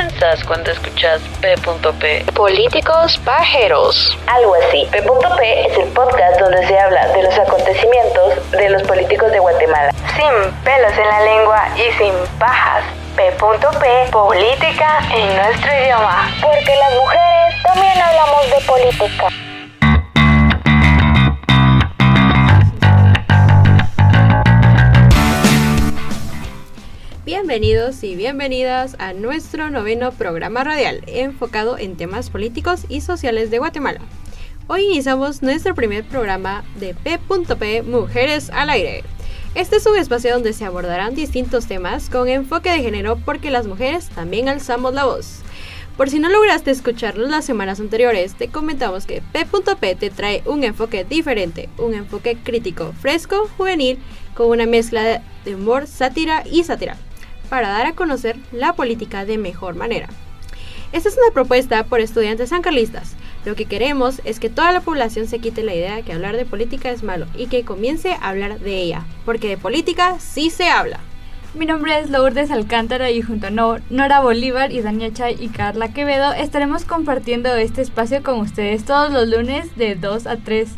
pensás cuando escuchas P.P? Políticos pajeros. Algo así. P.P es el podcast donde se habla de los acontecimientos de los políticos de Guatemala. Sin pelos en la lengua y sin pajas. P.P. Política en nuestro idioma. Porque las mujeres también hablamos de política. Bienvenidos y bienvenidas a nuestro noveno programa radial enfocado en temas políticos y sociales de Guatemala. Hoy iniciamos nuestro primer programa de P.P Mujeres al Aire. Este es un espacio donde se abordarán distintos temas con enfoque de género porque las mujeres también alzamos la voz. Por si no lograste escucharnos las semanas anteriores, te comentamos que P.P te trae un enfoque diferente, un enfoque crítico, fresco, juvenil, con una mezcla de humor, sátira y sátira para dar a conocer la política de mejor manera. Esta es una propuesta por estudiantes sancarlistas. Lo que queremos es que toda la población se quite la idea de que hablar de política es malo y que comience a hablar de ella, porque de política sí se habla. Mi nombre es Lourdes Alcántara y junto a Nora Bolívar y Dania Chay y Carla Quevedo estaremos compartiendo este espacio con ustedes todos los lunes de 2 a 3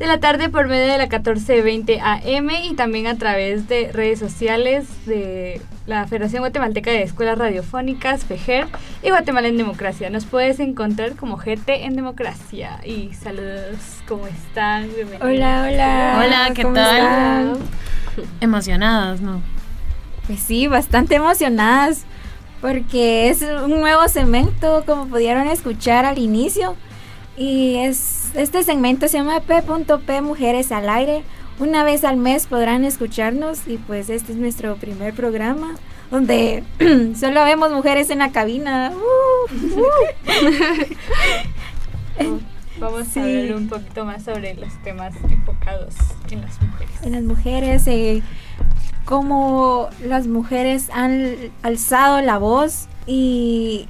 de la tarde por medio de la 1420 AM y también a través de redes sociales de la Federación Guatemalteca de Escuelas Radiofónicas, FEGER y Guatemala en Democracia. Nos puedes encontrar como GT en Democracia. Y saludos, ¿cómo están? Hola, hola. Hola, ¿qué tal? Emocionadas, ¿no? Pues sí, bastante emocionadas porque es un nuevo segmento, como pudieron escuchar al inicio. Y es este segmento se llama P.P Mujeres al Aire. Una vez al mes podrán escucharnos y pues este es nuestro primer programa donde solo vemos mujeres en la cabina. Uh, uh. Vamos a ver un poquito más sobre los temas enfocados en las mujeres. En las mujeres, eh, cómo las mujeres han alzado la voz y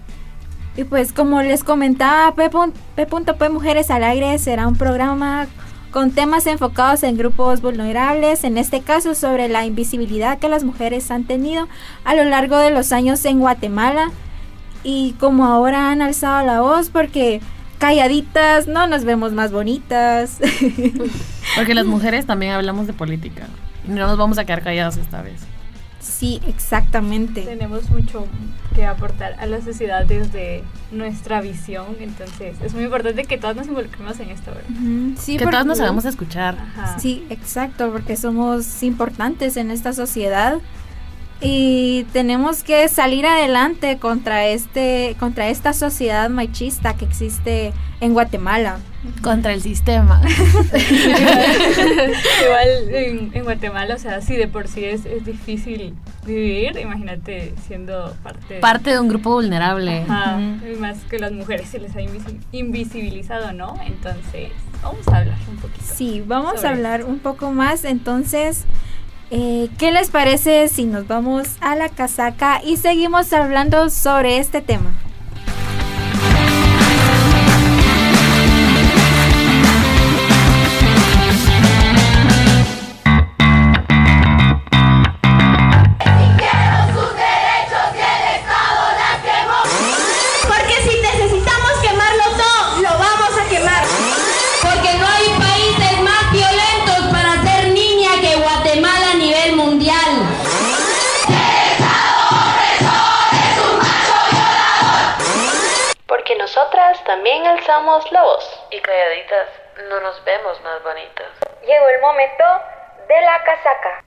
y pues como les comentaba, P.P Mujeres al Aire será un programa con temas enfocados en grupos vulnerables, en este caso sobre la invisibilidad que las mujeres han tenido a lo largo de los años en Guatemala y como ahora han alzado la voz porque calladitas no nos vemos más bonitas. Porque las mujeres también hablamos de política no nos vamos a quedar calladas esta vez. Sí, exactamente. Tenemos mucho que aportar a la sociedad desde nuestra visión, entonces es muy importante que todas nos involucremos en esto. sí, que todas nos hagamos escuchar. Sí, exacto, porque somos importantes en esta sociedad y tenemos que salir adelante contra este contra esta sociedad machista que existe en Guatemala. Contra el sistema. Igual en, Guatemala o sea si de por sí es, es difícil vivir imagínate siendo parte parte de un grupo vulnerable. Y más que las mujeres se les ha invisibilizado no entonces vamos a hablar un poquito sí vamos a hablar un poco más. Entonces eh, ¿Qué les parece si nos vamos a la casaca y seguimos hablando sobre este tema? También alzamos la voz. Y calladitas no nos vemos más bonitas. Llegó el momento de la casaca.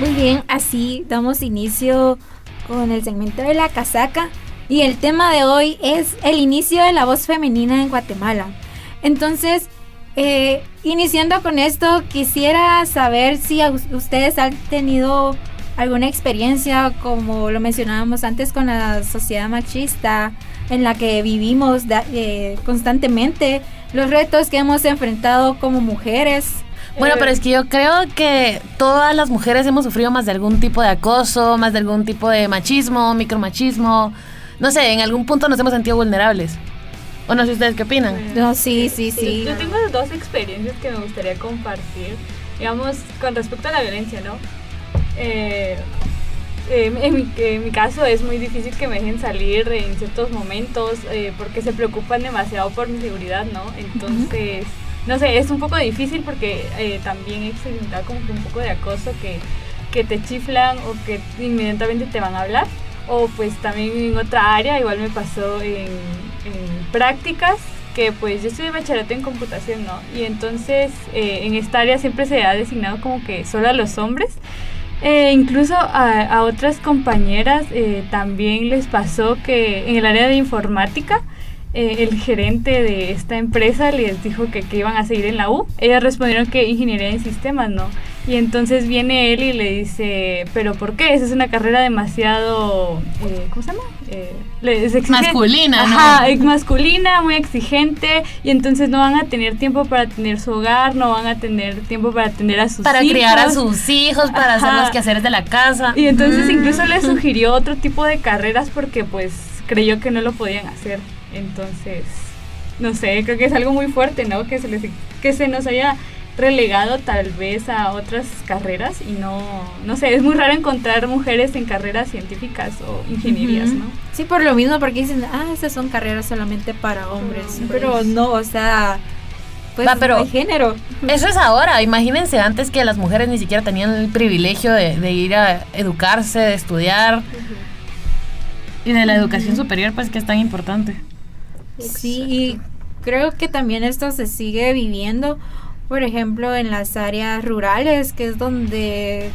Muy bien, así damos inicio con el segmento de la casaca y el tema de hoy es el inicio de la voz femenina en Guatemala. Entonces, eh, iniciando con esto, quisiera saber si ustedes han tenido alguna experiencia, como lo mencionábamos antes, con la sociedad machista en la que vivimos eh, constantemente, los retos que hemos enfrentado como mujeres. Bueno, pero es que yo creo que todas las mujeres hemos sufrido más de algún tipo de acoso, más de algún tipo de machismo, micromachismo. No sé, en algún punto nos hemos sentido vulnerables. ¿O no sé ustedes qué opinan? No, sí, sí, sí. Yo tengo dos experiencias que me gustaría compartir. digamos, con respecto a la violencia, ¿no? Eh, eh, en, mi, en mi caso es muy difícil que me dejen salir en ciertos momentos eh, porque se preocupan demasiado por mi seguridad, ¿no? Entonces, no sé, es un poco difícil porque eh, también he experimentado como que un poco de acoso que, que te chiflan o que inmediatamente te van a hablar. O pues también en otra área, igual me pasó en, en prácticas que pues yo estoy de bachillerato en computación, ¿no? Y entonces eh, en esta área siempre se ha designado como que solo a los hombres. Eh, incluso a, otras compañeras eh, también les pasó que en el área de informática eh, el gerente de esta empresa les dijo que, que iban a seguir en la U. Ellas respondieron que ingeniería en sistemas, ¿no? Y entonces viene él y le dice, pero ¿por qué? Esa es una carrera demasiado, eh, ¿cómo se llama? Eh. Masculina, ¿no? Ajá, es masculina, muy exigente, y entonces no van a tener tiempo para tener su hogar, no van a tener tiempo para atender a sus Para hijos. criar a sus hijos, para hacer los quehaceres de la casa. Y entonces Mm. incluso le sugirió otro tipo de carreras porque pues creyó que no lo podían hacer. Entonces, no sé, creo que es algo muy fuerte, ¿no? Que se, les, que se nos haya relegado tal vez a otras carreras y no, no sé, es muy raro encontrar mujeres en carreras científicas o ingenierías. ¿no? Sí, por lo mismo, porque dicen, ah, esas son carreras solamente para hombres. Pero no, o sea, pues Va, pero- hay género. Eso es ahora. Imagínense antes que las mujeres ni siquiera tenían el privilegio de, de ir a educarse, de estudiar. Y de la educación superior, pues que es tan importante. Sí, y creo que también esto se sigue viviendo, por ejemplo, en las áreas rurales, que es donde,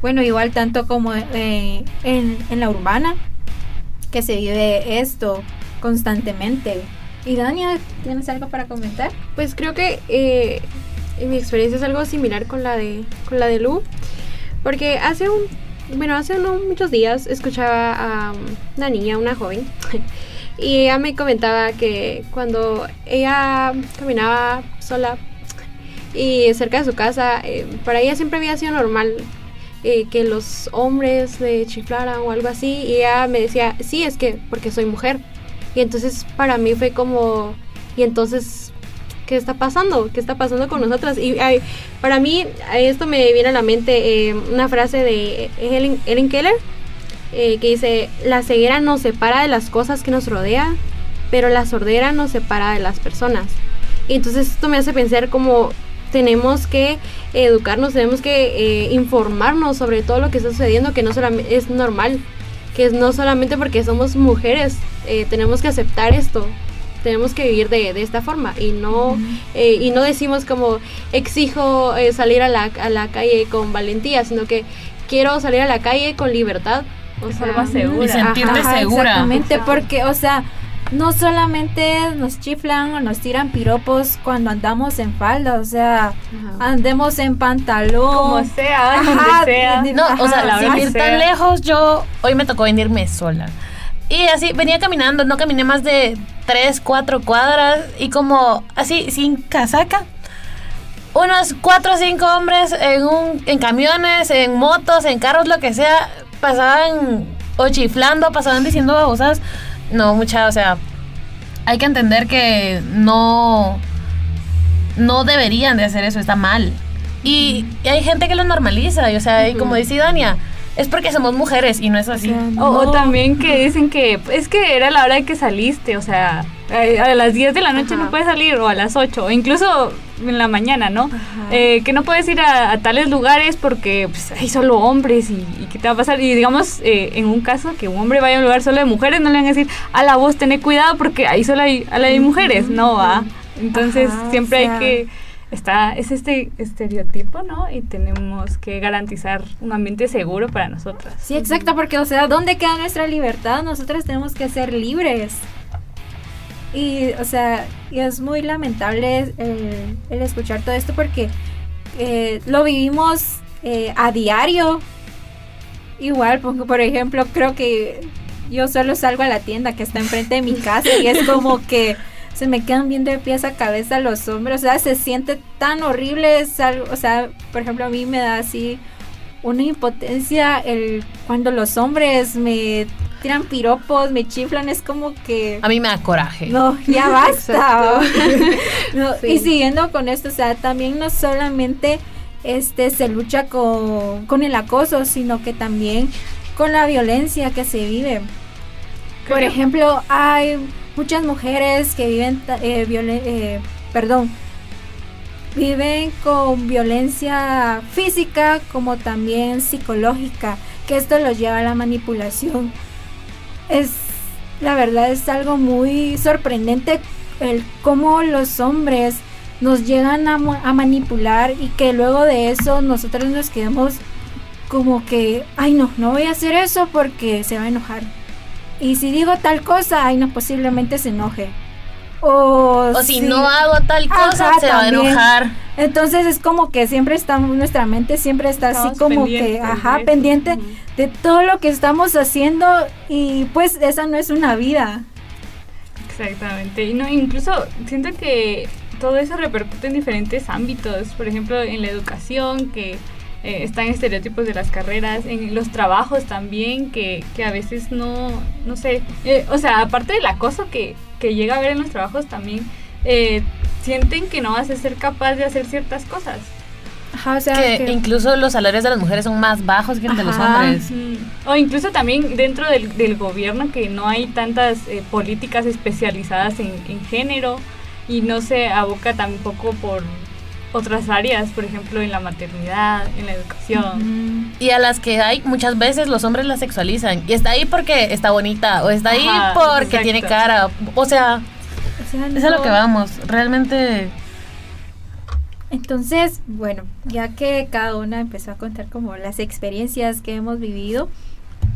bueno, igual tanto como eh, en, en la urbana, que se vive esto constantemente. Y Dania, ¿tienes algo para comentar? Pues creo que eh, mi experiencia es algo similar con la de con la de Lu, porque hace un bueno hace no muchos días escuchaba a una niña, una joven, y ella me comentaba que cuando ella caminaba sola y cerca de su casa, eh, para ella siempre había sido normal eh, que los hombres le chiflaran o algo así, y ella me decía, sí, es que porque soy mujer. Y entonces para mí fue como, y entonces, ¿qué está pasando? ¿Qué está pasando con nosotras? Y para mí esto me viene a la mente eh, una frase de Helen, Helen Keller eh, que dice, la ceguera nos separa de las cosas que nos rodean, pero la sordera nos separa de las personas. Y entonces esto me hace pensar como tenemos que educarnos, tenemos que eh, informarnos sobre todo lo que está sucediendo, que no solamente es normal, que es no solamente porque somos mujeres, eh, tenemos que aceptar esto, tenemos que vivir de, de esta forma y no eh, y no decimos como exijo eh, salir a la, a la calle con valentía, sino que quiero salir a la calle con libertad. O De sea, forma segura. Y sentirte Ajá, segura. Exactamente, porque, o sea, no solamente nos chiflan o nos tiran piropos cuando andamos en falda, o sea, Ajá. andemos en pantalón. Como sea, Ajá, donde sea. de- No, o sea, la sin ir tan lejos, yo hoy me tocó venirme sola. Y así venía caminando, no caminé más de 3, 4 cuadras y como así, sin casaca. Unos 4 o 5 hombres en, un, en camiones, en motos, en carros, lo que sea, pasaban o chiflando, pasaban diciendo babosadas. No, mucha, o sea, hay que entender que no, no deberían de hacer eso, está mal. Y, y hay gente que lo normaliza, y, o sea, y como dice Dania, es porque somos mujeres y no es así. O, también que dicen que es que era la hora de que saliste, o sea, a las 10 de la noche Ajá. no puedes salir, o a las 8, o incluso en la mañana, ¿no? Eh, que no puedes ir a, a tales lugares porque pues, hay solo hombres y, y qué te va a pasar. Y digamos, eh, en un caso que un hombre vaya a un lugar solo de mujeres, no le van a decir, a la voz, ten cuidado porque ahí solo hay, a la de mujeres, no va. Entonces Ajá, siempre o sea. hay que está es este estereotipo, ¿no? Y tenemos que garantizar un ambiente seguro para nosotras. Sí, exacto, porque, o sea, ¿dónde queda nuestra libertad? Nosotras tenemos que ser libres. Y, o sea, y es muy lamentable el, el escuchar todo esto porque eh, lo vivimos eh, a diario. Igual, porque, por ejemplo, creo que yo solo salgo a la tienda que está enfrente de mi casa y es como que se me quedan viendo de pies a cabeza los hombres. O sea, se siente tan horrible. Es algo, o sea, por ejemplo, a mí me da así una impotencia el cuando los hombres me tiran piropos, me chiflan, es como que A mí me da coraje. no, ya basta. Exacto. No, Sí. Y siguiendo con esto, o sea, también no solamente este se lucha con, con el acoso, sino que también con la violencia que se vive. Por ejemplo, hay muchas mujeres que viven, eh, eh, perdón, viven con violencia física como también psicológica, que esto los lleva a la manipulación. Es, la verdad es algo muy sorprendente el cómo los hombres nos llegan a manipular y que luego de eso nosotros nos quedamos como que, ay no, no voy a hacer eso porque se va a enojar. Y si digo tal cosa, ay no, posiblemente se enoje. O, O si si- no hago tal cosa, Ajá, se va a enojar. Entonces es como que siempre estamos, nuestra mente siempre está así como que, ajá, eso. pendiente de todo lo que estamos haciendo y pues esa no es una vida. Exactamente. Y no, incluso siento que todo eso repercute en diferentes ámbitos. Por ejemplo, en la educación, que eh, están estereotipos de las carreras, en los trabajos también, que, que a veces no, no sé. eh, o sea, aparte del acoso que, que llega a haber en los trabajos, también eh, sienten que no vas a ser capaz de hacer ciertas cosas. Ajá, o sea, Que que- incluso los salarios de las mujeres son más bajos que el de los hombres. Mm, O incluso también dentro del, del gobierno que no hay tantas eh, políticas especializadas en, en género y no se aboca tampoco por otras áreas, por ejemplo en la maternidad, en la educación. Y a las que hay, muchas veces los hombres las sexualizan. Y está ahí porque está bonita, o está ahí Ajá, porque exacto. tiene cara. O sea, O sea, eso es a lo que vamos. Realmente. Entonces, bueno, ya que cada una empezó a contar como las experiencias que hemos vivido,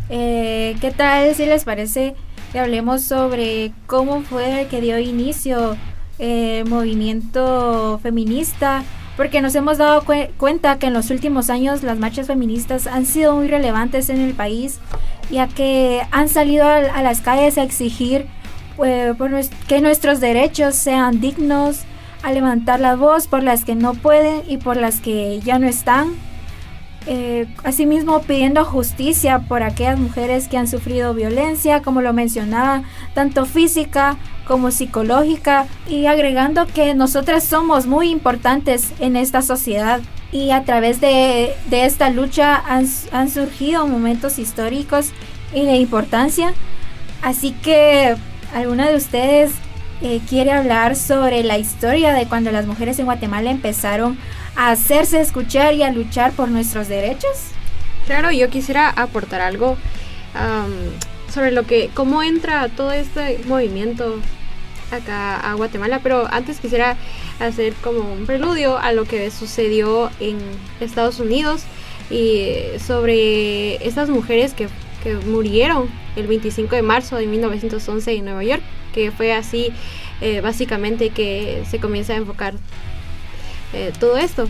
eh, ¿qué tal si les parece que hablemos sobre cómo fue que dio inicio eh, movimiento feminista? Porque nos hemos dado cue- cuenta que en los últimos años las marchas feministas han sido muy relevantes en el país, ya que han salido a, a las calles a exigir eh, por que nuestros derechos sean dignos, a levantar la voz por las que no pueden y por las que ya no están. Eh, asimismo pidiendo justicia por aquellas mujeres que han sufrido violencia, como lo mencionaba, tanto física como psicológica, y agregando que nosotras somos muy importantes en esta sociedad. Y a través de, de esta lucha han, han surgido momentos históricos y de importancia. Así que, ¿alguna de ustedes eh, quiere hablar sobre la historia de cuando las mujeres en Guatemala empezaron a hacerse escuchar y a luchar por nuestros derechos? Claro, yo quisiera aportar algo am, sobre lo que, cómo entra todo este movimiento acá a Guatemala, pero antes quisiera hacer como un preludio a lo que sucedió en Estados Unidos y sobre estas mujeres que, que murieron el 25 de marzo de 1911 en Nueva York, que fue así eh, básicamente que se comienza a enfocar eh, todo esto.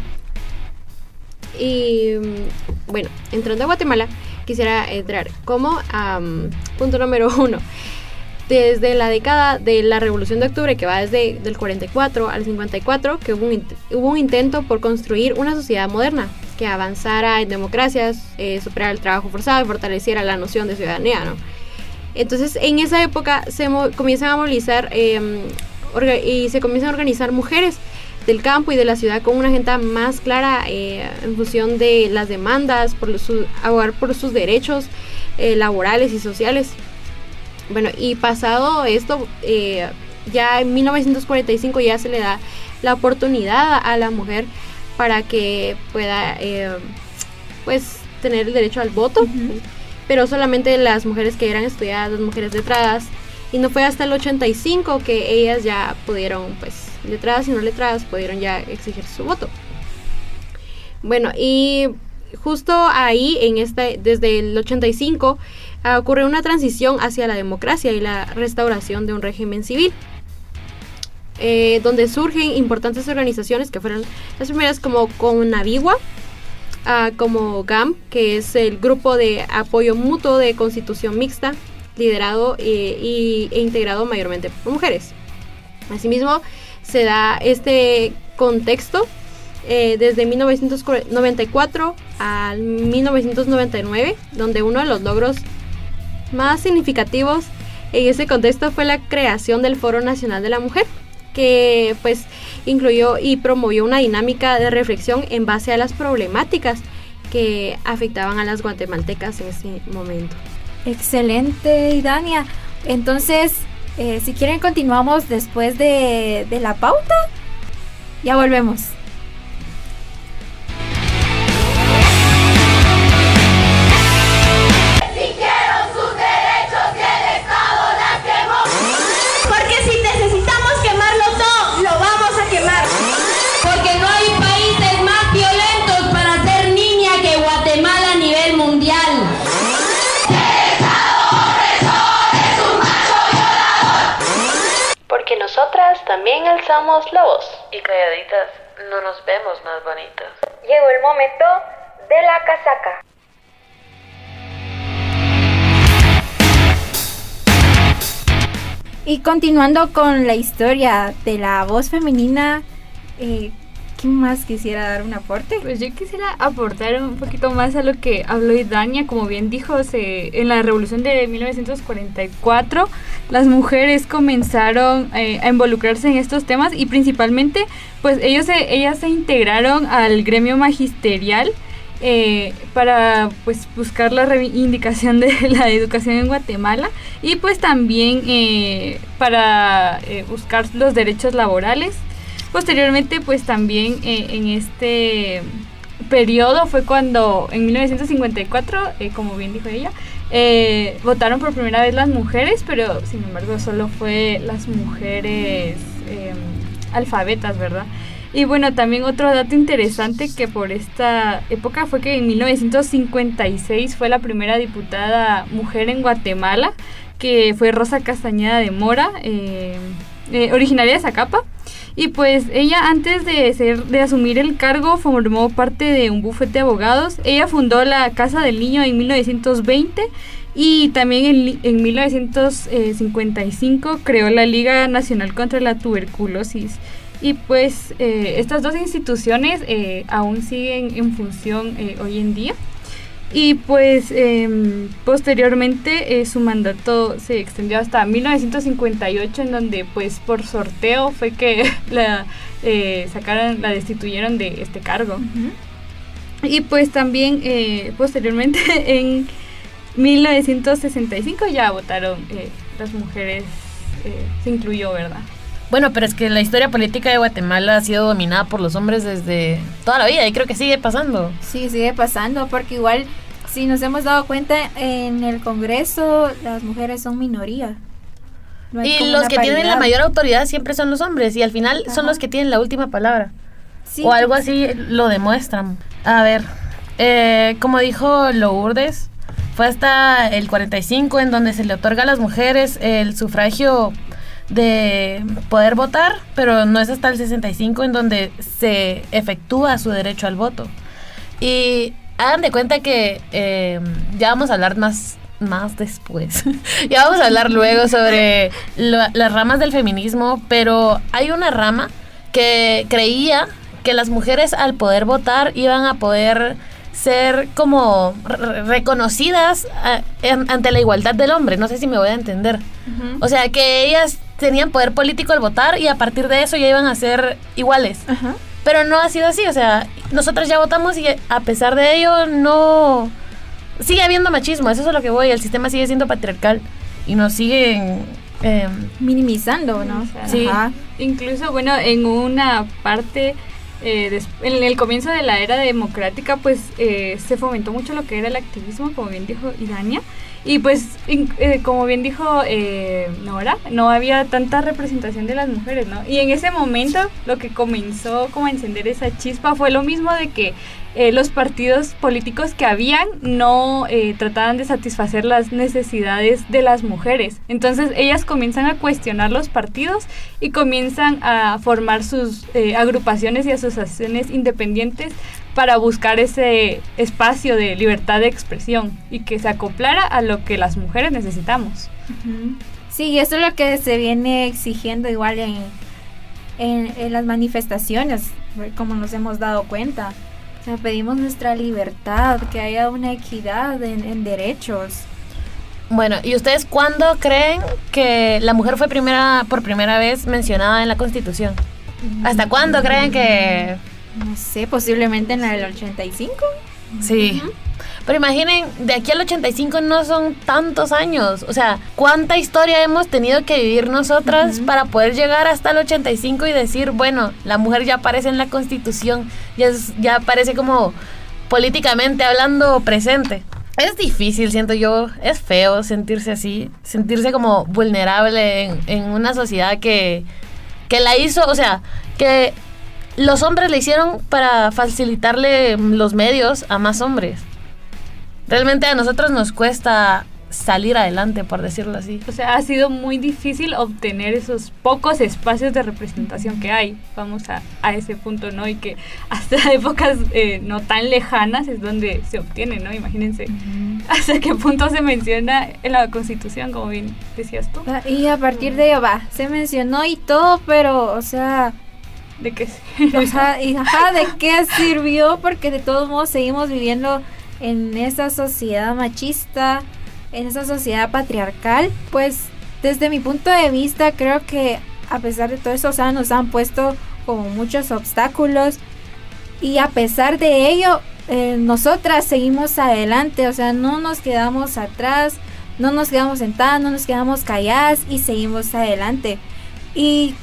Y mm, bueno, entrando a Guatemala, quisiera entrar como am, punto número uno. Desde la década de la Revolución de Octubre, que va desde el 44 al 54, que hubo un, hubo un intento por construir una sociedad moderna que avanzara en democracias, eh, superara el trabajo forzado y fortaleciera la noción de ciudadanía, ¿no? Entonces, en esa época se comienzan a movilizar orga- y se comienzan a organizar mujeres del campo y de la ciudad con una agenda más clara eh, en función de las demandas, por su, abogar por sus derechos eh, laborales y sociales. Bueno, y pasado esto, eh, ya en 1945 ya se le da la oportunidad a la mujer para que pueda, pues, tener el derecho al voto, pero solamente las mujeres que eran estudiadas, las mujeres letradas, y no fue hasta el 85 que ellas ya pudieron, pues, letradas y no letradas, pudieron ya exigir su voto. Bueno, y justo ahí, en este, desde el 85, ah, ocurre una transición hacia la democracia y la restauración de un régimen civil. eh, donde surgen importantes organizaciones que fueron las primeras como Conavigua, ah, como GAM, que es el grupo de apoyo mutuo de constitución mixta, liderado eh, e integrado mayormente por mujeres. Asimismo, se da este contexto eh, desde 1994 al 1999, donde uno de los logros más significativos en ese contexto fue la creación del Foro Nacional de la Mujer, que pues incluyó y promovió una dinámica de reflexión en base a las problemáticas que afectaban a las guatemaltecas en ese momento. Excelente, Idania. Entonces, eh, si quieren, continuamos después de, de la pauta. Ya volvemos. También alzamos la voz. Y calladitas no nos vemos más bonitas. Llegó el momento de la casaca. Y continuando con la historia de la voz femenina, eh, ¿quién más quisiera dar un aporte? Pues yo quisiera aportar un poquito más a lo que habló Idania, como bien dijo, se, en la revolución de 1944 las mujeres comenzaron eh, a involucrarse en estos temas y principalmente pues ellos se, ellas se integraron al gremio magisterial eh, para pues buscar la reivindicación de la educación en Guatemala y pues también eh, para buscar los derechos laborales. Posteriormente pues también eh, en este periodo fue cuando en 1954, eh, como bien dijo ella, eh, votaron por primera vez las mujeres, pero sin embargo solo fue las mujeres eh, alfabetas, ¿verdad? Y bueno, también otro dato interesante que por esta época fue que en 1956 fue la primera diputada mujer en Guatemala, que fue Rosa Castañeda de Mora, eh, originaria de Zacapa. Y pues ella antes de, ser, de asumir el cargo formó parte de un bufete de abogados. Ella fundó la Casa del Niño en 1920 y también en, en 1955 creó la Liga Nacional contra la Tuberculosis. Y pues eh, estas dos instituciones eh, aún siguen en función eh, hoy en día. Y pues em, posteriormente eh, su mandato se extendió hasta 1958 en donde pues por sorteo fue que la eh, sacaron, la destituyeron de este cargo. Y pues también eh, posteriormente en 1965 ya votaron eh, las mujeres, eh, se incluyó, ¿verdad? Bueno, pero es que la historia política de Guatemala ha sido dominada por los hombres desde toda la vida y creo que sigue pasando. Sí, sigue pasando, porque igual, si nos hemos dado cuenta, en el Congreso las mujeres son minoría. No Y los que tienen la mayor autoridad siempre son los hombres y al final son los que tienen la última palabra. Sí, o algo así lo demuestran. A ver, eh, como dijo Lourdes, fue hasta el 45 en donde se le otorga a las mujeres el sufragio de poder votar, pero no es hasta el 65 en donde se efectúa su derecho al voto. Y hagan de cuenta que eh, ya vamos a hablar más más después. ya vamos a hablar luego sobre la- las ramas del feminismo, pero hay una rama que creía que las mujeres al poder votar iban a poder ser como re- reconocidas a- en- ante la igualdad del hombre. No sé si me voy a entender. O sea, que ellas tenían poder político al votar y a partir de eso ya iban a ser iguales. Pero no ha sido así, o sea, nosotras ya votamos y a pesar de ello no... Sigue habiendo machismo, eso es a lo que voy, el sistema sigue siendo patriarcal y nos siguen... eh, Minimizando, ¿no? Sí. Ajá. Incluso, bueno, en una parte, eh, en el comienzo de la era democrática, pues eh, se fomentó mucho lo que era el activismo, como bien dijo Idania. Y pues, eh, como bien dijo eh, Nora, no había tanta representación de las mujeres, ¿no? Y en ese momento lo que comenzó como a encender esa chispa fue lo mismo de que eh, los partidos políticos que habían no eh, trataban de satisfacer las necesidades de las mujeres. Entonces ellas comienzan a cuestionar los partidos y comienzan a formar sus eh, agrupaciones y asociaciones independientes para buscar ese espacio de libertad de expresión y que se acoplara a lo que las mujeres necesitamos. Sí, eso es lo que se viene exigiendo igual en, en las manifestaciones, como nos hemos dado cuenta. O sea, pedimos nuestra libertad, que haya una equidad en, en derechos. Bueno, ¿y ustedes cuándo creen que la mujer fue primera por primera vez mencionada en la Constitución? ¿Hasta cuándo creen que No sé, posiblemente en la del 85. Sí. Pero imaginen, de aquí al 85 no son tantos años. O sea, ¿cuánta historia hemos tenido que vivir nosotras para poder llegar hasta el 85 y decir, bueno, la mujer ya aparece en la Constitución, ya, es- ya aparece como políticamente hablando presente? Es difícil, siento yo. Es feo sentirse así, sentirse como vulnerable en, en una sociedad que, que la hizo, o sea, que los hombres le hicieron para facilitarle los medios a más hombres. Realmente a nosotros nos cuesta salir adelante, por decirlo así. O sea, ha sido muy difícil obtener esos pocos espacios de representación que hay. Vamos a, a ese punto, ¿no? Y que hasta épocas eh, no tan lejanas es donde se obtiene, ¿no? Imagínense hasta qué punto se menciona en la Constitución, como bien decías tú. Ah, Y a partir de ello va, se mencionó y todo, pero, o sea, De sea, y, ajá, ¿de qué sirvió? Porque de todos modos seguimos viviendo en esa sociedad machista, en esa sociedad patriarcal. Pues desde mi punto de vista creo que a pesar de todo eso, o sea, nos han puesto como muchos obstáculos y a pesar de ello, eh, nosotras seguimos adelante, o sea, no nos quedamos atrás, no nos quedamos sentadas, no nos quedamos calladas y seguimos adelante. Y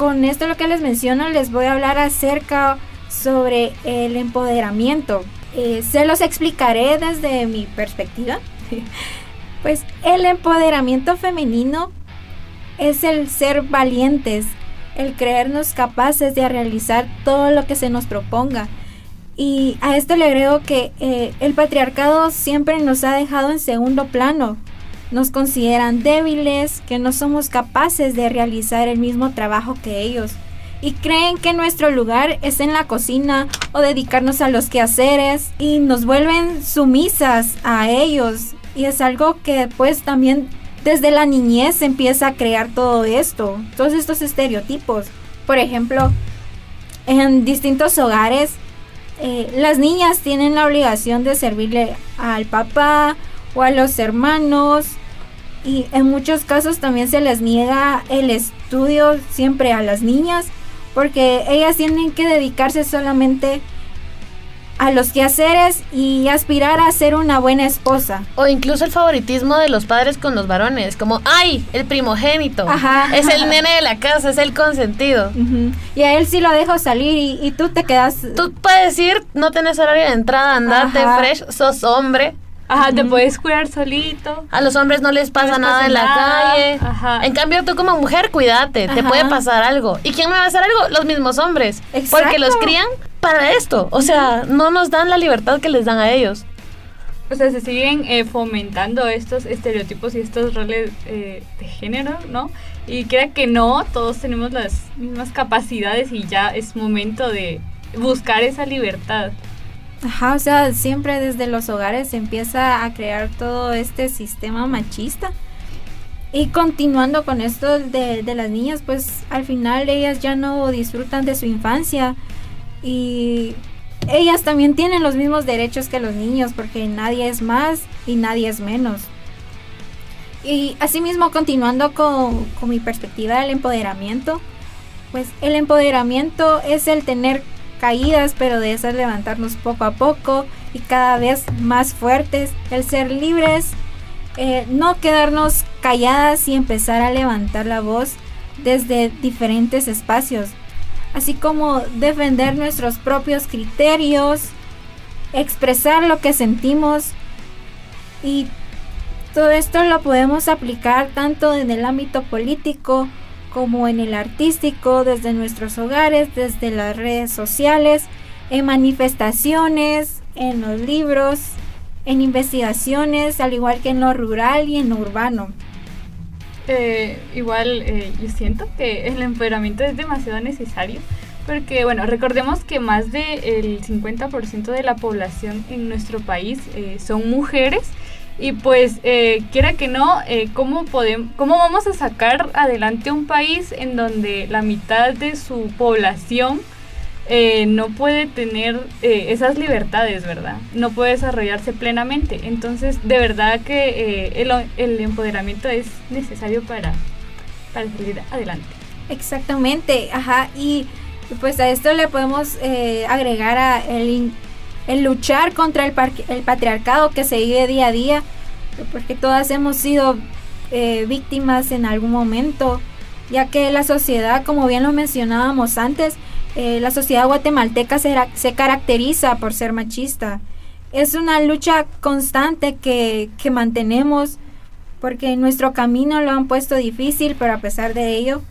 con esto lo que les menciono, les voy a hablar acerca sobre el empoderamiento. Eh, se los explicaré desde mi perspectiva. pues el empoderamiento femenino es el ser valientes, el creernos capaces de realizar todo lo que se nos proponga. Y a esto le agrego que eh, el patriarcado siempre nos ha dejado en segundo plano. Nos consideran débiles, que no somos capaces de realizar el mismo trabajo que ellos. Y creen que nuestro lugar es en la cocina o dedicarnos a los quehaceres y nos vuelven sumisas a ellos. Y es algo que pues también desde la niñez empieza a crear todo esto, todos estos estereotipos. Por ejemplo, en distintos hogares, eh, las niñas tienen la obligación de servirle al papá o a los hermanos y en muchos casos también se les niega el estudio siempre a las niñas porque ellas tienen que dedicarse solamente a los quehaceres y aspirar a ser una buena esposa. O incluso el favoritismo de los padres con los varones, como, ay, el primogénito. Ajá. Es el nene de la casa, es el consentido. Y a él sí lo dejo salir y, y tú te quedas... Tú puedes ir, no tenés horario de entrada, andarte Ajá. fresh, sos hombre. Ajá, te puedes cuidar solito. A los hombres no les pasa nada en la nada. calle. Ajá. En cambio, tú como mujer, cuídate, te puede pasar algo. ¿Y quién me va a hacer algo? Los mismos hombres. Porque los Exacto. crían para esto. O sea, no nos dan la libertad que les dan a ellos. O sea, se siguen eh, fomentando estos estereotipos y estos roles eh, de género, ¿no? Y crea que no, todos tenemos las mismas capacidades y ya es momento de buscar esa libertad. Ajá, o sea, siempre desde los hogares se empieza a crear todo este sistema machista. Y continuando con esto de, de las niñas, pues al final ellas ya no disfrutan de su infancia y ellas también tienen los mismos derechos que los niños porque nadie es más y nadie es menos. Y asimismo, continuando con, con mi perspectiva del empoderamiento, pues el empoderamiento es el tener caídas, pero de esas levantarnos poco a poco y cada vez más fuertes, el ser libres, eh, no quedarnos calladas y empezar a levantar la voz desde diferentes espacios, así como defender nuestros propios criterios, expresar lo que sentimos. Y todo esto lo podemos aplicar tanto en el ámbito político como en el artístico, desde nuestros hogares, desde las redes sociales, en manifestaciones, en los libros, en investigaciones, al igual que en lo rural y en lo urbano. Eh, igual eh, yo siento que el empoderamiento es demasiado necesario porque, bueno, recordemos que más del 50% de la población en nuestro país eh, son mujeres y pues, eh, quiera que no, eh, ¿cómo, podemos, ¿cómo vamos a sacar adelante un país en donde la mitad de su población eh, no puede tener eh, esas libertades, ¿verdad? No puede desarrollarse plenamente. Entonces, de verdad que el, empoderamiento es necesario para, para salir adelante. Exactamente, ajá. Y pues a esto le podemos agregar a el, el luchar contra el, el patriarcado que se vive día a día, porque todas hemos sido eh, víctimas en algún momento, ya que la sociedad, como bien lo mencionábamos antes, eh, la sociedad guatemalteca se, ra- se caracteriza por ser machista. Es una lucha constante que mantenemos porque nuestro camino lo han puesto difícil, pero a pesar de ello,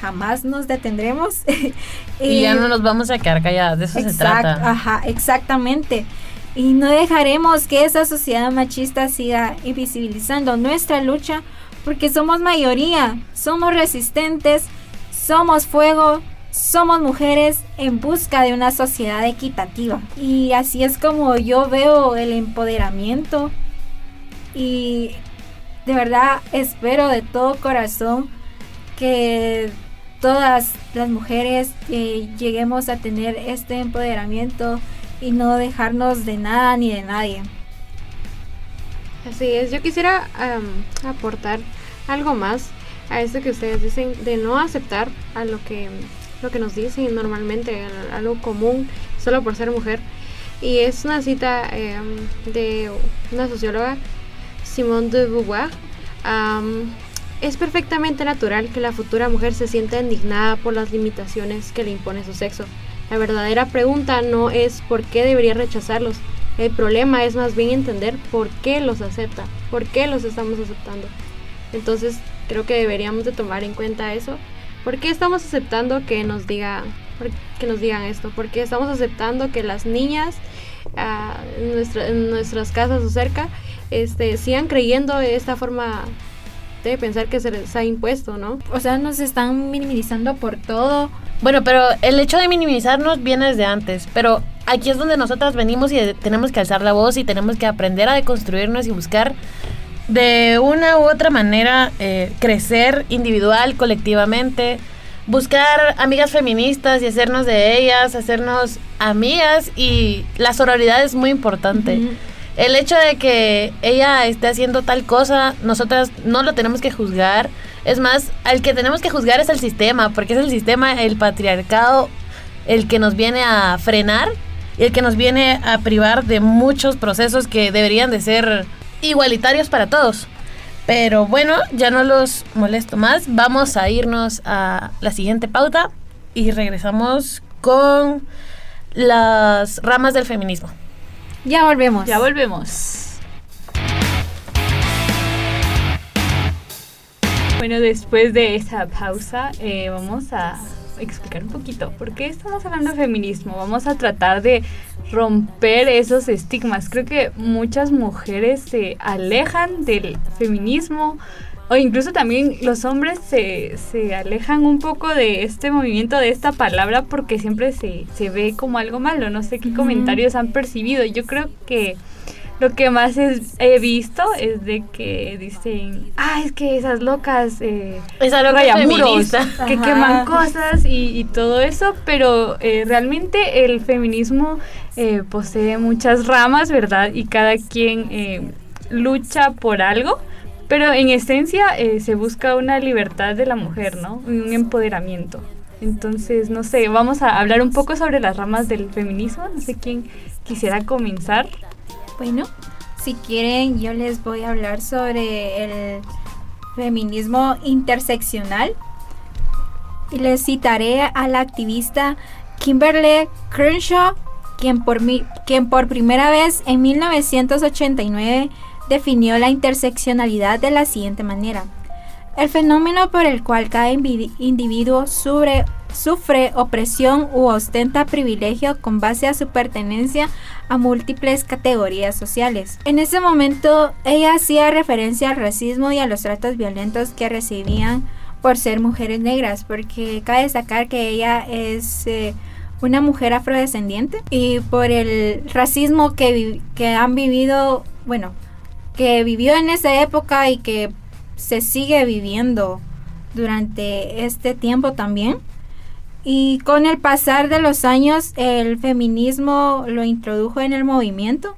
jamás nos detendremos. Y ya no nos vamos a quedar calladas, de eso se Exact- trata. Ajá, exactamente. Y no dejaremos que esa sociedad machista siga invisibilizando nuestra lucha porque somos mayoría, somos resistentes, somos fuego, somos mujeres en busca de una sociedad equitativa. Y así es como yo veo el empoderamiento y de verdad espero de todo corazón que todas las mujeres lleguemos a tener este empoderamiento y no dejarnos de nada ni de nadie. Así es, yo quisiera am, aportar algo más a esto que ustedes dicen de no aceptar a lo que, lo que nos dicen normalmente, algo común, solo por ser mujer. Y es una cita em, de una socióloga, Simone de Beauvoir. Es perfectamente natural que la futura mujer se sienta indignada por las limitaciones que le impone su sexo. La verdadera pregunta no es por qué debería rechazarlos. El problema es más bien entender por qué los acepta, por qué los estamos aceptando. Entonces creo que deberíamos de tomar en cuenta eso. ¿Por qué estamos aceptando que nos diga, que nos digan esto? ¿Por qué estamos aceptando que las niñas ah, en, en nuestras casas o cerca este, sigan creyendo esta forma de pensar que se les ha impuesto, ¿no? O sea, nos están minimizando por todo. Bueno, pero el hecho de minimizarnos viene desde antes, pero aquí es donde nosotras venimos y tenemos que alzar la voz y tenemos que aprender a deconstruirnos y buscar de una u otra manera eh, crecer individual, colectivamente, buscar amigas feministas y hacernos de ellas, hacernos amigas y la sororidad es muy importante. Ujú. El hecho de que ella esté haciendo tal cosa, nosotras no lo tenemos que juzgar. Es más, al que tenemos que juzgar es el sistema, porque es el sistema, el patriarcado, el que nos viene a frenar y el que nos viene a privar de muchos procesos que deberían de ser igualitarios para todos. Pero bueno, ya no los molesto más. Vamos a irnos a la siguiente pauta y regresamos con las ramas del feminismo. Ya volvemos. Ya volvemos. Bueno, después de esa pausa, eh, vamos a explicar un poquito por qué estamos hablando de feminismo. Vamos a tratar de romper esos estigmas. Creo que muchas mujeres se alejan del feminismo o incluso también los hombres se, se alejan un poco de este movimiento, de esta palabra, porque siempre se, se ve como algo malo. No sé qué comentarios han percibido. Yo creo que lo que más es- he visto es de que dicen, ah, es que esas locas eh, Esa loca rayamuros, que queman cosas y, y todo eso, pero eh, realmente el feminismo eh, posee muchas ramas, ¿verdad? Y cada quien eh, lucha por algo, pero en esencia eh, se busca una libertad de la mujer, ¿no? Un empoderamiento. Entonces, no sé, vamos a hablar un poco sobre las ramas del feminismo. No sé quién quisiera comenzar. Bueno, si quieren, yo les voy a hablar sobre el feminismo interseccional. Y les citaré a la activista Kimberly Crenshaw, quien por, mi- quien por primera vez en 1989 definió la interseccionalidad de la siguiente manera. El fenómeno por el cual cada individuo sufre, opresión u ostenta privilegio con base a su pertenencia a múltiples categorías sociales. En ese momento, ella hacía referencia al racismo y a los tratos violentos que recibían por ser mujeres negras, porque cabe destacar que ella es eh, una mujer afrodescendiente y por el racismo que han vivido, bueno, que vivió en esa época y que se sigue viviendo durante este tiempo también. Y con el pasar de los años, el feminismo lo introdujo en el movimiento,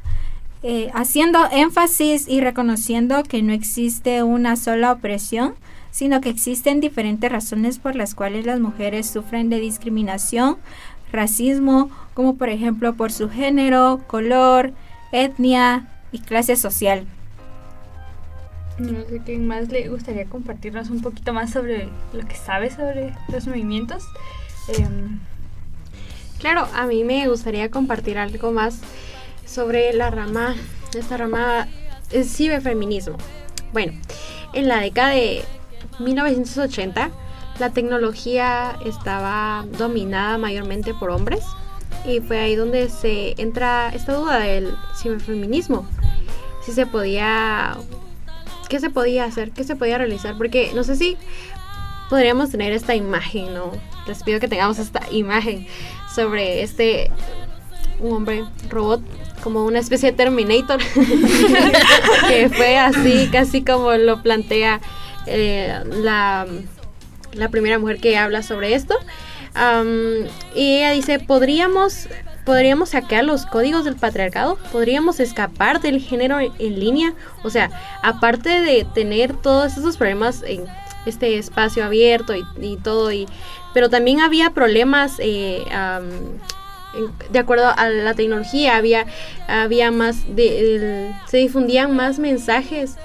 eh, haciendo énfasis y reconociendo que no existe una sola opresión, sino que existen diferentes razones por las cuales las mujeres sufren de discriminación, racismo, como por ejemplo por su género, color, etnia y clase social. No sé quién más le gustaría compartirnos un poquito más sobre lo que sabe sobre los movimientos. Em, Claro, a mí me gustaría compartir algo más sobre la rama, esta rama es ciberfeminismo. Bueno, en la década de 1980 la tecnología estaba dominada mayormente por hombres y fue ahí donde se entra esta duda del ciberfeminismo. Si se podía, qué se podía hacer, qué se podía realizar, porque no sé si podríamos tener esta imagen, ¿no? Les pido que tengamos esta imagen sobre este un hombre robot como una especie de Terminator que fue así casi como lo plantea eh, la, la primera mujer que habla sobre esto y ella dice podríamos podríamos hackear los códigos del patriarcado podríamos escapar del género en línea o sea aparte de tener todos esos problemas en este espacio abierto y, y todo y pero también había problemas eh, de acuerdo a la tecnología había había más de el- se difundían más mensajes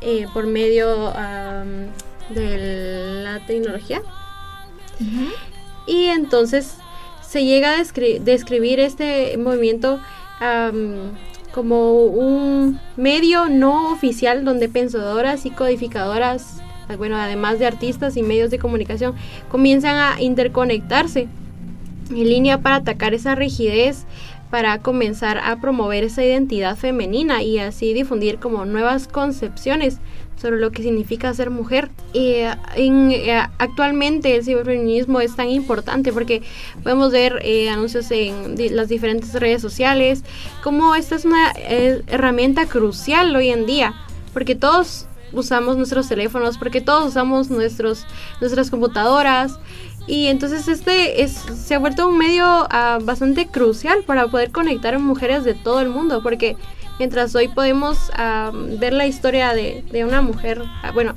eh, por medio de la tecnología. Y entonces se llega a descri- describir este movimiento como un medio no oficial donde pensadoras y codificadoras, eh, bueno, además de artistas y medios de comunicación, comienzan a interconectarse en línea para atacar esa rigidez, para comenzar a promover esa identidad femenina y así difundir como nuevas concepciones sobre lo que significa ser mujer. Y eh, eh, actualmente el ciberfeminismo es tan importante porque podemos ver eh, anuncios en las diferentes redes sociales, como esta es una herramienta crucial hoy en día, porque todos usamos nuestros teléfonos, porque todos usamos nuestros, nuestras computadoras. Y entonces este es, se ha vuelto un medio ah, bastante crucial para poder conectar a mujeres de todo el mundo, porque mientras hoy podemos ah, ver la historia de, de una mujer, ah, bueno,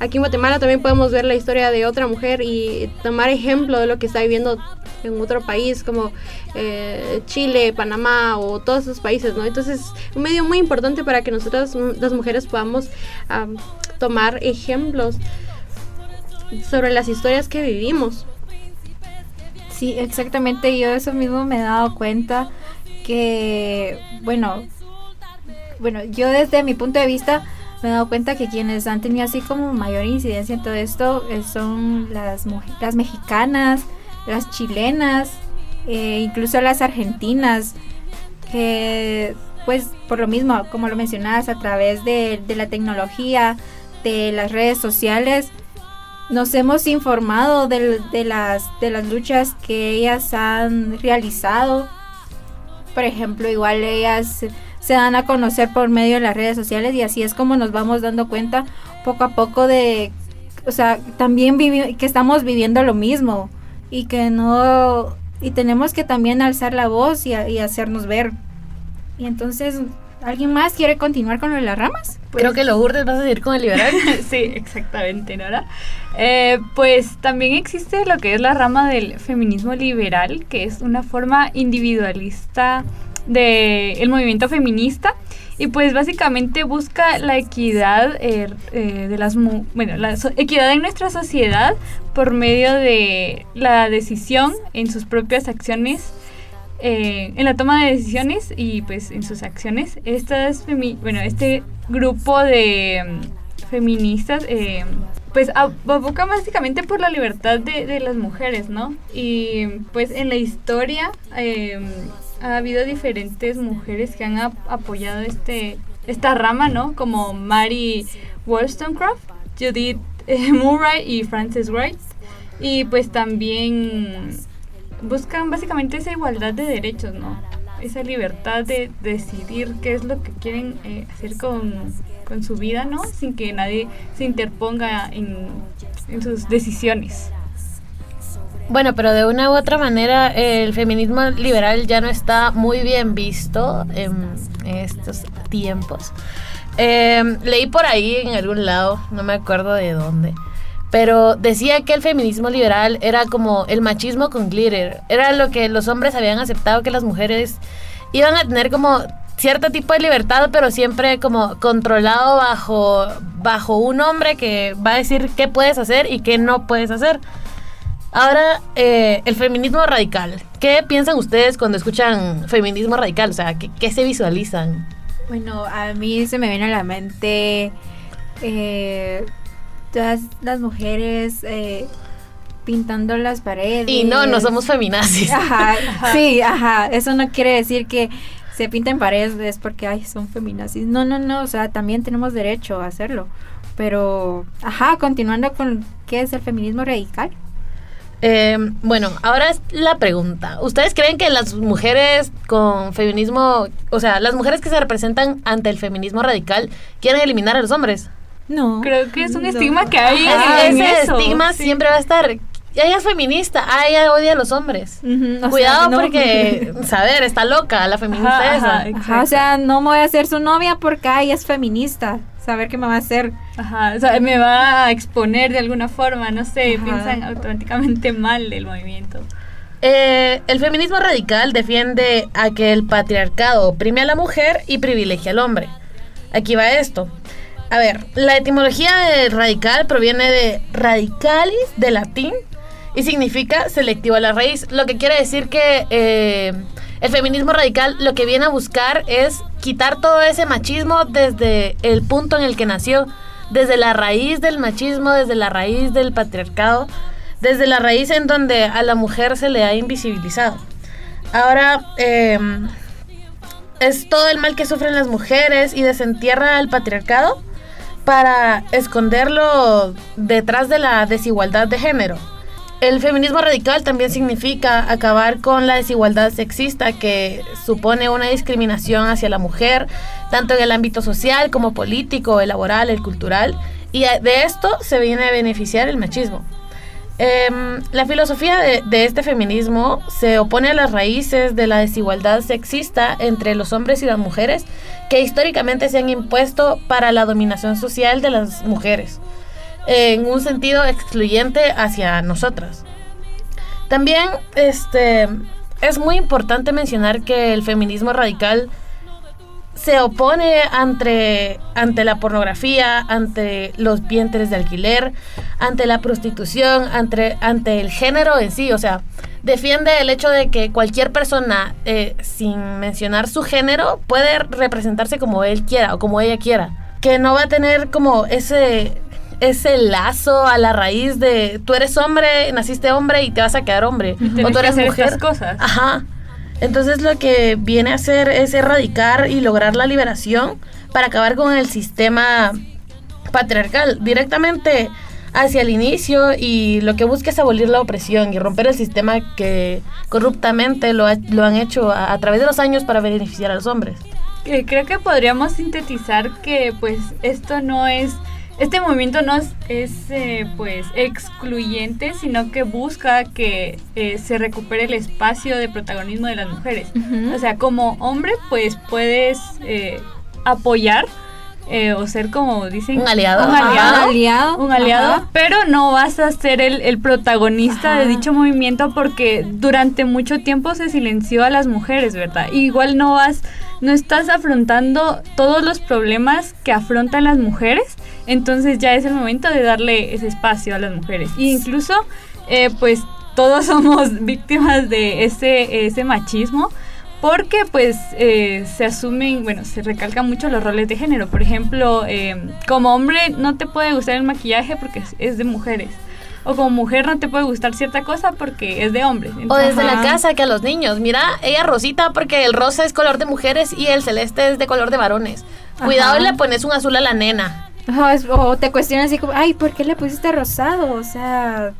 aquí en Guatemala también podemos ver la historia de otra mujer y tomar ejemplo de lo que está viviendo en otro país como eh, Chile, Panamá o todos esos países, ¿no? Entonces, un medio muy importante para que nosotras, mm, las mujeres, podamos ah, tomar ejemplos sobre las historias que vivimos. Sí, exactamente. Yo eso mismo me he dado cuenta que, bueno, bueno, yo desde mi punto de vista me he dado cuenta que quienes han tenido así como mayor incidencia en todo esto eh, son las, muj- las mexicanas, las chilenas, eh, incluso las argentinas, que pues por lo mismo, como lo mencionabas, a través de, de la tecnología, de las redes sociales, nos hemos informado del- de, las, de las luchas que ellas han realizado. Por ejemplo, igual ellas se- dan a conocer por medio de las redes sociales y así es como nos vamos dando cuenta poco a poco de, o sea, también vivi- que estamos viviendo lo mismo y que no, y tenemos que también alzar la voz y, a- y hacernos ver. Y entonces, ¿alguien más quiere continuar con lo de las ramas? Creo que lo urdes vas a seguir con el liberal. sí, exactamente, Nora. Eh, pues también existe lo que es la rama del feminismo liberal, que es una forma individualista del movimiento feminista y pues básicamente busca la equidad eh, eh, de las bueno la equidad en nuestra sociedad por medio de la decisión en sus propias acciones eh, en la toma de decisiones y pues en sus acciones. Estas bueno, este grupo de mm, feministas pues ab- aboca básicamente por la libertad de, de las mujeres, ¿no? Y pues en la historia eh, ha habido diferentes mujeres que han ap- apoyado este esta rama, ¿no? Como Mary Wollstonecraft, Judith eh, Murray y Frances Wright. Y pues también buscan básicamente esa igualdad de derechos, ¿no? Esa libertad de decidir qué es lo que quieren eh, hacer con, con su vida, ¿no? Sin que nadie se interponga en, en sus decisiones. Bueno, pero de una u otra manera el feminismo liberal ya no está muy bien visto en, estos tiempos. Eh, leí por ahí en algún lado, no me acuerdo de dónde, pero decía que el feminismo liberal era como el machismo con glitter. Era lo que los hombres habían aceptado que las mujeres iban a tener como cierto tipo de libertad, pero siempre como controlado bajo, bajo un hombre que va a decir qué puedes hacer y qué no puedes hacer. Ahora, eh, el feminismo radical. ¿Qué piensan ustedes cuando escuchan feminismo radical? O sea, ¿qué, qué se visualizan? Bueno, a mí se me viene a la mente eh, todas las mujeres eh, pintando las paredes. Y no, no somos feminazis. Ajá, sí, ajá. Eso no quiere decir que se pinten paredes porque ay, son feminazis. No, no, no. O sea, también tenemos derecho a hacerlo. Pero, ajá, continuando con qué es el feminismo radical. Eh, bueno, ahora es la pregunta. ¿Ustedes creen que las mujeres con feminismo, o sea, las mujeres que se representan ante el feminismo radical quieren eliminar a los hombres? No. Creo que es un No. estigma que hay Ese- en ese eso. estigma Sí. siempre va a estar. Ella es feminista, ah, ella odia a los hombres. Sea, Cuidado no. porque, saber, está loca la feminista Ajá, esa. ajá, Ajá, o sea, no me voy a hacer su novia porque ay, es feminista. Saber qué me va a hacer. Ajá, o sea, me va a exponer de alguna forma, no sé, Ajá. piensan automáticamente mal del movimiento. Eh, el feminismo radical defiende a que el patriarcado oprime a la mujer y privilegia al hombre. Aquí va esto. A ver, la etimología de radical proviene de radicalis, de latín, y significa selectivo a la raíz, lo que quiere decir que eh, el feminismo radical lo que viene a buscar es quitar todo ese machismo desde el punto en el que nació, desde la raíz del machismo, desde la raíz del patriarcado, desde la raíz en donde a la mujer se le ha invisibilizado. Ahora, eh, es todo el mal que sufren las mujeres y desentierra al patriarcado para esconderlo detrás de la desigualdad de género. El feminismo radical también significa acabar con la desigualdad sexista que supone una discriminación hacia la mujer, tanto en el ámbito social como político, el laboral, el cultural, y de esto se viene a beneficiar el machismo. Em, la filosofía de, de este feminismo se opone a las raíces de la desigualdad sexista entre los hombres y las mujeres que históricamente se han impuesto para la dominación social de las mujeres, en un sentido excluyente hacia nosotras. También este, es muy importante mencionar que el feminismo radical se opone ante, ante la pornografía, ante los vientres de alquiler, ante la prostitución, ante, ante el género en sí. O sea, defiende el hecho de que cualquier persona, eh, sin mencionar su género, puede representarse como él quiera o como ella quiera. Que no va a tener como ese, ese lazo a la raíz de tú eres hombre, naciste hombre y te vas a quedar hombre. O tú que eres hacer mujer. estas cosas. Ajá. Entonces lo que viene a hacer es erradicar y lograr la liberación para acabar con el sistema patriarcal directamente hacia el inicio y lo que busca es abolir la opresión y romper el sistema que corruptamente lo, ha- lo han hecho a, a través de los años para beneficiar a los hombres. Eh, creo que podríamos sintetizar que pues esto no es este movimiento no es, es, eh, pues excluyente sino que busca que eh, se recupere el espacio de protagonismo de las mujeres o sea como hombre pues puedes eh, apoyar eh, o ser como dicen Un aliado. un Ajá. aliado, Un aliado. un aliado, Ajá. pero no vas a ser el, el protagonista de dicho movimiento porque durante mucho tiempo se silenció a las mujeres, ¿verdad? Igual no vas, no estás afrontando todos los problemas que afrontan las mujeres, entonces ya es el momento de darle ese espacio a las mujeres. E incluso, eh, pues todos somos víctimas de ese, ese machismo. Porque pues eh, se asumen, bueno, se recalcan mucho los roles de género. Por ejemplo, eh, como hombre no te puede gustar el maquillaje porque es, de mujeres. O como mujer no te puede gustar cierta cosa porque es de hombres. O desde la casa que a los niños. Mira, ella rosita porque el rosa es color de mujeres y el celeste es de color de varones. Cuidado y le pones un azul a la nena. O te cuestionas así como, ay, ¿por qué le pusiste rosado? O sea...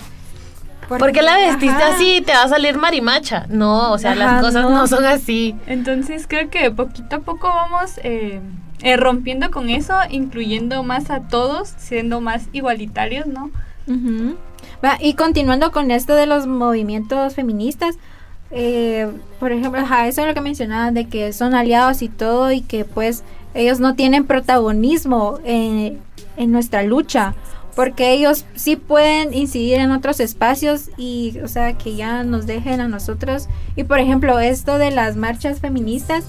¿Por qué la vestiste Ajá. así? Te va a salir marimacha. No, o sea, Ajá, las cosas no. no. son así. Entonces creo que poquito a poco vamos eh, eh, rompiendo con eso, incluyendo más a todos, siendo más igualitarios, ¿no? Va, y continuando con esto de los movimientos feministas, eh, por ejemplo, ajá, eso es lo que mencionaban de que son aliados y todo y que pues ellos no tienen protagonismo en, en nuestra lucha porque ellos sí pueden incidir en otros espacios y o sea que ya nos dejen a nosotros y por ejemplo esto de las marchas feministas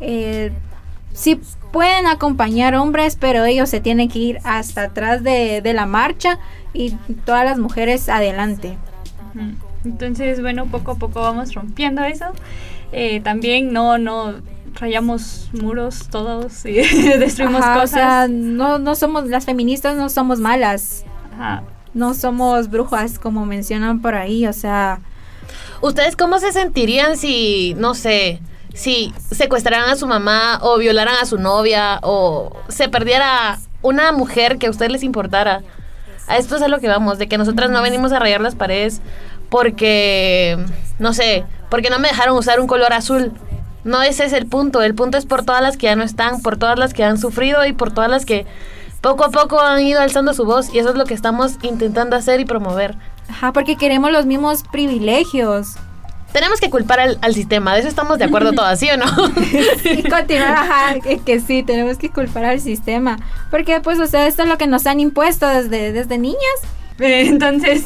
eh, sí pueden acompañar hombres pero ellos se tienen que ir hasta atrás de, de la marcha y todas las mujeres adelante. Entonces, bueno, poco a poco vamos rompiendo eso. Eh, también no, no rayamos muros todos y destruimos Ajá, o cosas. sea, no, no somos las feministas no somos malas Ajá. no somos brujas como mencionan por ahí o sea ¿Ustedes cómo se sentirían si, no sé, si secuestraran a su mamá o violaran a su novia o se perdiera una mujer que a ustedes les importara? A esto es a lo que vamos, de que nosotras no venimos a rayar las paredes porque, no sé, porque no me dejaron usar un color azul. No ese es el punto, el punto es por todas las que ya no están, por todas las que han sufrido y por todas las que poco a poco han ido alzando su voz y eso es lo que estamos intentando hacer y promover. ajá, porque queremos los mismos privilegios Tenemos que culpar al, al sistema, de eso estamos de acuerdo todas, ¿sí o no? y continuar, ajá, que, que sí, tenemos que culpar al sistema. Porque, pues, o sea, esto es lo que nos han impuesto desde, desde niñas. Eh, Entonces,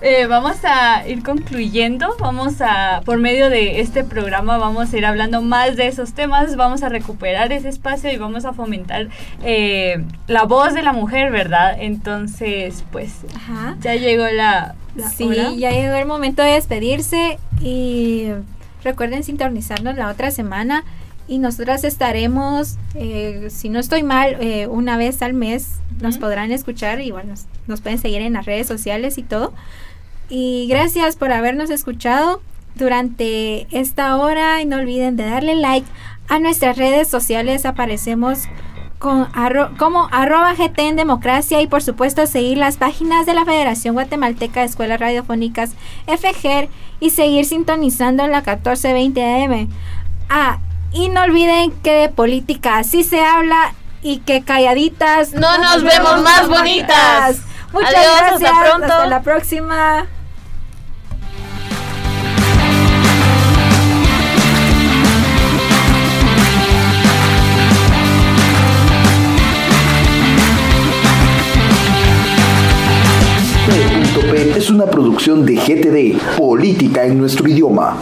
eh, vamos a ir concluyendo. Vamos a, por medio de este programa, vamos a ir hablando más de esos temas. Vamos a recuperar ese espacio y vamos a fomentar eh, la voz de la mujer, ¿verdad? Entonces, pues, Ajá. ya llegó la, la Sí, hora. ya llegó el momento de despedirse y recuerden sintonizarnos la otra semana y nosotras estaremos, eh, si no estoy mal, eh, una vez al mes nos podrán escuchar y bueno, nos, nos pueden seguir en las redes sociales y todo. Y gracias por habernos escuchado durante esta hora y no olviden de darle like a nuestras redes sociales, aparecemos con arro- como arroba GT en democracia y por supuesto seguir las páginas de la Federación Guatemalteca de Escuelas Radiofónicas FGER y seguir sintonizando en la 1420 AM. Ah, y no olviden que de política así se habla y que calladitas No nos vemos más bonitas. Muchas Adiós, hasta gracias. pronto. Hasta la próxima. Es una producción de GTD, Política en nuestro idioma.